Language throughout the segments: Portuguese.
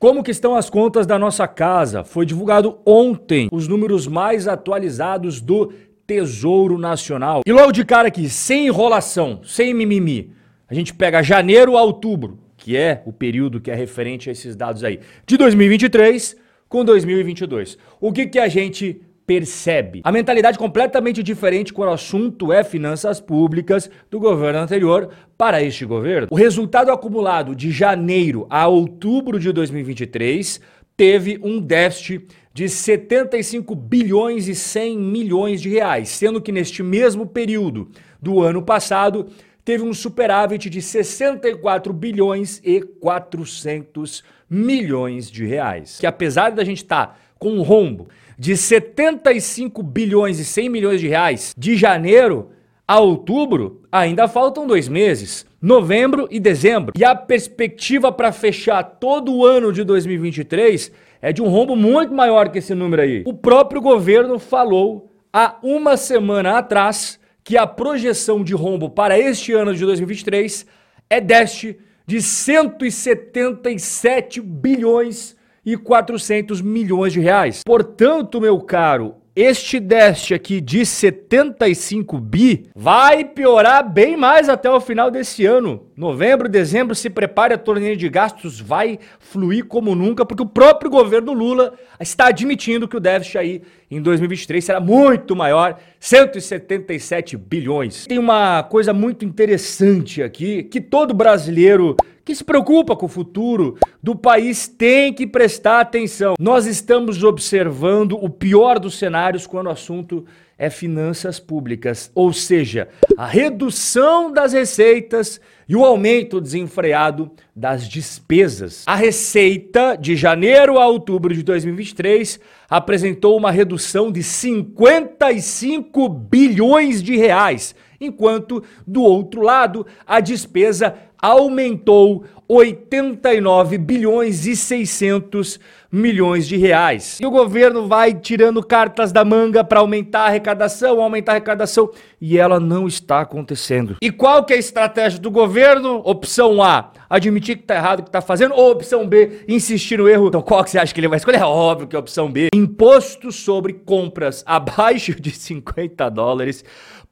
Como que estão as contas da nossa casa? Foi divulgado ontem os números mais atualizados do Tesouro Nacional. E logo de cara aqui, sem enrolação, sem mimimi, a gente pega janeiro a outubro, que é o período que é referente a esses dados aí, de 2023 com 2022. O que que a gente percebe. A mentalidade completamente diferente quando o assunto é finanças públicas do governo anterior para este governo. O resultado acumulado de janeiro a outubro de 2023 teve um déficit de 75 bilhões e 100 milhões de reais, sendo que neste mesmo período do ano passado teve um superávit de 64 bilhões e 400 milhões de reais. Que apesar da gente estar tá com um rombo de 75 bilhões e 100 milhões de reais de janeiro a outubro, ainda faltam dois meses, novembro e dezembro. E a perspectiva para fechar todo o ano de 2023 é de um rombo muito maior que esse número aí. O próprio governo falou há uma semana atrás que a projeção de rombo para este ano de 2023 é deste de 177 bilhões e 400 milhões de reais. Portanto, meu caro, este déficit aqui de 75 bi vai piorar bem mais até o final desse ano. Novembro, dezembro, se prepare, a torneira de gastos vai fluir como nunca, porque o próprio governo Lula está admitindo que o déficit aí em 2023 será muito maior, 177 bilhões. Tem uma coisa muito interessante aqui, que todo brasileiro que se preocupa com o futuro do país tem que prestar atenção. Nós estamos observando o pior dos cenários quando o assunto é finanças públicas, ou seja, a redução das receitas e o aumento desenfreado das despesas. A receita de janeiro a outubro de 2023 apresentou uma redução de 55 bilhões de reais, enquanto do outro lado a despesa aumentou 89 bilhões e 600 milhões de reais. E o governo vai tirando cartas da manga para aumentar a arrecadação, aumentar a arrecadação, e ela não está acontecendo. E qual que é a estratégia do governo? Opção A, admitir que está errado o que está fazendo, ou opção B, insistir no erro. Então qual que você acha que ele vai escolher? É óbvio que é a opção B. Imposto sobre compras abaixo de 50 dólares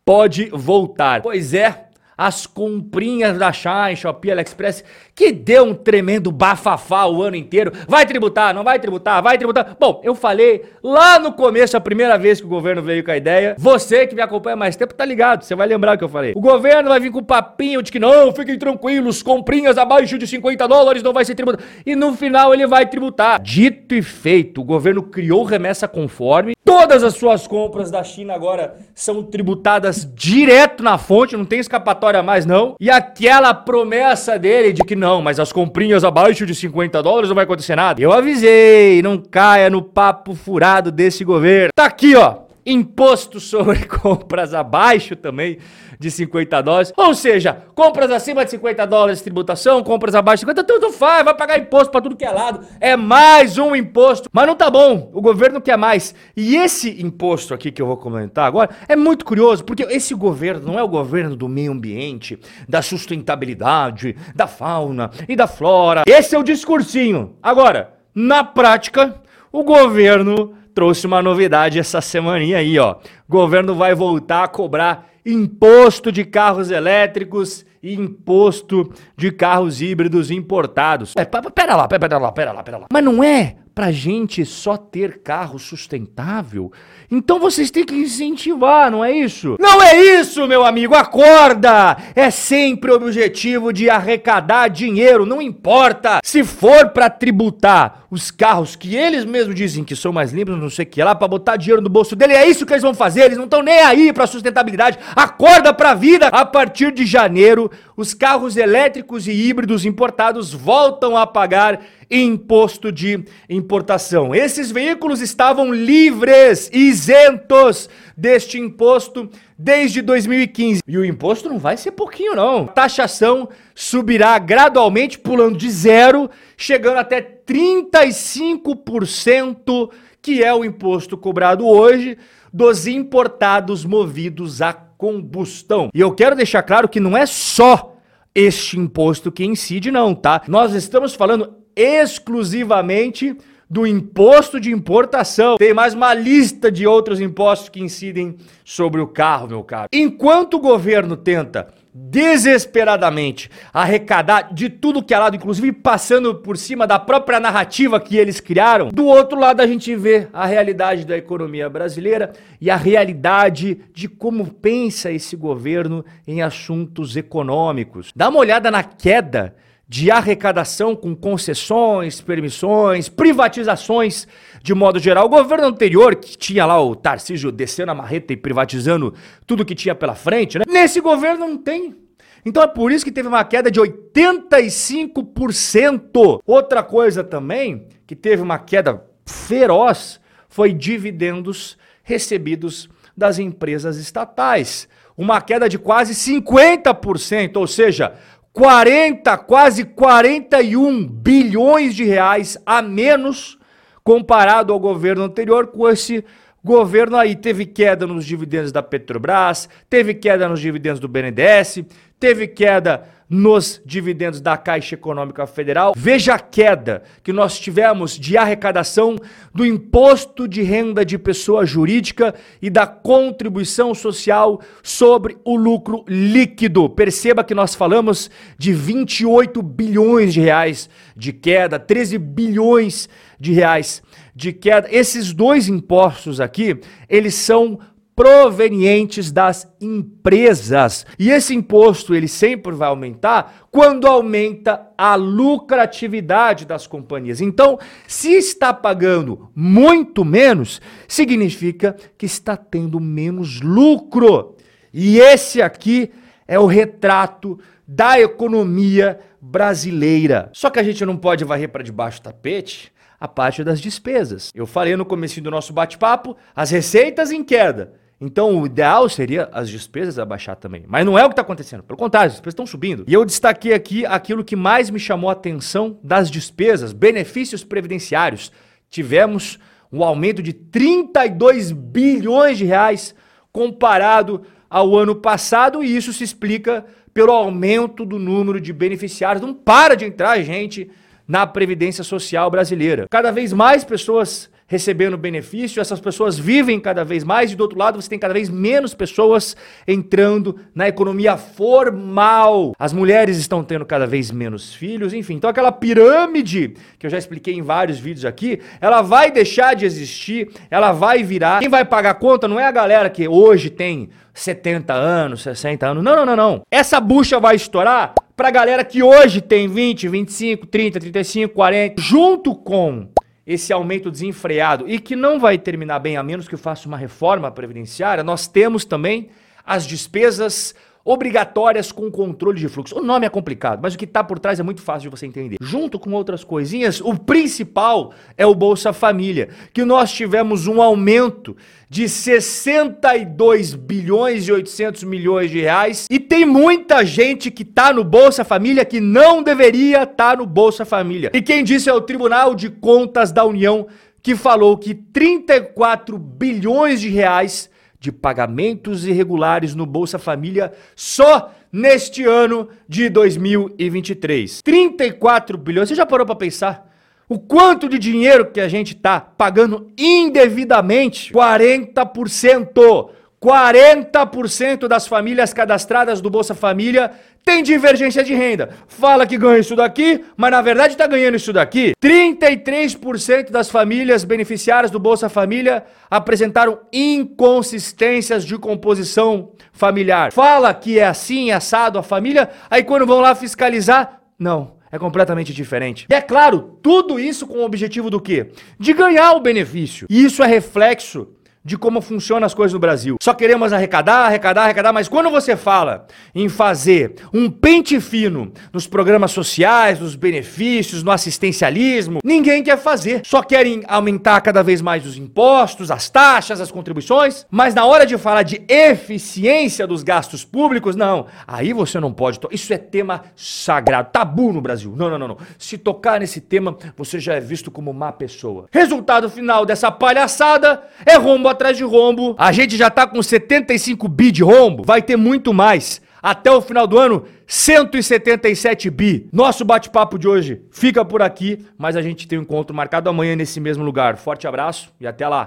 pode voltar. Pois é, as comprinhas da Shine, Shopee, AliExpress, que deu um tremendo bafafá o ano inteiro. Vai tributar, não vai tributar, vai tributar. Bom, eu falei lá no começo, a primeira vez que o governo veio com a ideia. Você que me acompanha mais tempo tá ligado, você vai lembrar o que eu falei. O governo vai vir com papinho de que não, fiquem tranquilos, comprinhas abaixo de 50 dólares não vai ser tributado. E no final ele vai tributar. Dito e feito, o governo criou remessa conforme. Todas as suas compras da China agora são tributadas direto na fonte, não tem escapatória história mais, não. E aquela promessa dele de que não, mas as comprinhas abaixo de 50 dólares não vai acontecer nada. Eu avisei, não caia no papo furado desse governo. Tá aqui, ó imposto sobre compras abaixo também de 50 dólares. Ou seja, compras acima de 50 dólares de tributação, compras abaixo de 50, tudo faz, vai pagar imposto para tudo que é lado. É mais um imposto. Mas não tá bom, o governo quer mais. E esse imposto aqui que eu vou comentar agora é muito curioso, porque esse governo não é o governo do meio ambiente, da sustentabilidade, da fauna e da flora. Esse é o discursinho. Agora, na prática, o governo trouxe uma novidade essa semaninha aí, ó. O governo vai voltar a cobrar imposto de carros elétricos e imposto de carros híbridos importados. É, pera lá, pera lá, pera lá, pera lá. Mas não é pra gente só ter carro sustentável? Então vocês têm que incentivar, não é isso? Não é isso, meu amigo, acorda! É sempre o objetivo de arrecadar dinheiro, não importa se for para tributar os carros que eles mesmos dizem que são mais limpos, não sei o que lá, para botar dinheiro no bolso dele, é isso que eles vão fazer, eles não estão nem aí pra sustentabilidade. Acorda pra vida! A partir de janeiro, os carros elétricos e híbridos importados voltam a pagar imposto de importação. Esses veículos estavam livres, isentos deste imposto desde 2015. E o imposto não vai ser pouquinho, não. A taxação subirá gradualmente, pulando de zero, chegando até 35%, que é o imposto cobrado hoje dos importados movidos a combustão. E eu quero deixar claro que não é só este imposto que incide, não, tá? Nós estamos falando exclusivamente do imposto de importação. Tem mais uma lista de outros impostos que incidem sobre o carro, meu caro. Enquanto o governo tenta desesperadamente arrecadar de tudo que é lado, inclusive passando por cima da própria narrativa que eles criaram. Do outro lado, a gente vê a realidade da economia brasileira e a realidade de como pensa esse governo em assuntos econômicos. Dá uma olhada na queda de arrecadação com concessões, permissões, privatizações de modo geral. O governo anterior, que tinha lá o Tarcísio descendo a marreta e privatizando tudo que tinha pela frente, né? Nesse governo não tem. Então é por isso que teve uma queda de 85%. Outra coisa também que teve uma queda feroz foi dividendos recebidos das empresas estatais. Uma queda de quase 50%, ou seja, 40, quase 41 bilhões de reais a menos comparado ao governo anterior com esse governo aí. Teve queda nos dividendos da Petrobras, teve queda nos dividendos do BNDES, teve queda nos dividendos da Caixa Econômica Federal. Veja a queda que nós tivemos de arrecadação do imposto de renda de pessoa jurídica e da contribuição social sobre o lucro líquido. Perceba que nós falamos de 28 bilhões de reais de queda, 13 bilhões de reais de queda. Esses dois impostos aqui, eles são provenientes das empresas. E esse imposto ele sempre vai aumentar quando aumenta a lucratividade das companhias. Então, se está pagando muito menos, significa que está tendo menos lucro. E esse aqui é o retrato da economia brasileira. Só que a gente não pode varrer para debaixo do tapete a parte das despesas. Eu falei no começo do nosso bate-papo, as receitas em queda. Então, o ideal seria as despesas abaixar também. Mas não é o que está acontecendo. Pelo contrário, as despesas estão subindo. E eu destaquei aqui aquilo que mais me chamou a atenção das despesas, benefícios previdenciários. Tivemos um aumento de 32 bilhões de reais comparado ao ano passado, e isso se explica pelo aumento do número de beneficiários. Não para de entrar gente na Previdência Social brasileira. Cada vez mais pessoas recebendo benefício, essas pessoas vivem cada vez mais, e do outro lado você tem cada vez menos pessoas entrando na economia formal. As mulheres estão tendo cada vez menos filhos, enfim. Então aquela pirâmide que eu já expliquei em vários vídeos aqui, ela vai deixar de existir, ela vai virar. Quem vai pagar a conta não é a galera que hoje tem 70 anos, 60 anos. Não, não, não, não. Essa bucha vai estourar pra galera que hoje tem 20, 25, 30, 35, 40, junto com esse aumento desenfreado e que não vai terminar bem a menos que eu faça uma reforma previdenciária, nós temos também as despesas obrigatórias com controle de fluxo. O nome é complicado, mas o que está por trás é muito fácil de você entender. Junto com outras coisinhas, o principal é o Bolsa Família, que nós tivemos um aumento de 62 bilhões e 800 milhões de reais e tem muita gente que está no Bolsa Família que não deveria estar tá no Bolsa Família. E quem disse é o Tribunal de Contas da União que falou que 34 bilhões de reais de pagamentos irregulares no Bolsa Família só neste ano de 2023. 34 bilhões. Você já parou para pensar? O quanto de dinheiro que a gente está pagando indevidamente? 40%. 40% das famílias cadastradas do Bolsa Família tem divergência de renda. Fala que ganha isso daqui, mas na verdade está ganhando isso daqui. 33% das famílias beneficiárias do Bolsa Família apresentaram inconsistências de composição familiar. Fala que é assim, assado a família, aí quando vão lá fiscalizar, não. É completamente diferente. E é claro, tudo isso com o objetivo do quê? De ganhar o benefício. E isso é reflexo de como funcionam as coisas no Brasil. Só queremos arrecadar, arrecadar, arrecadar, mas quando você fala em fazer um pente fino nos programas sociais, nos benefícios, no assistencialismo, ninguém quer fazer. Só querem aumentar cada vez mais os impostos, as taxas, as contribuições, mas na hora de falar de eficiência dos gastos públicos, não. Aí você não pode. Isso é tema sagrado, tabu no Brasil. Não, não, não, não. Se tocar nesse tema, você já é visto como má pessoa. Resultado final dessa palhaçada é rombo atrás de rombo. A gente já tá com 75 bi de rombo, vai ter muito mais Até o final do ano, 177 bi. Nosso bate-papo de hoje fica por aqui, mas a gente tem um encontro marcado amanhã nesse mesmo lugar. Forte abraço e até lá.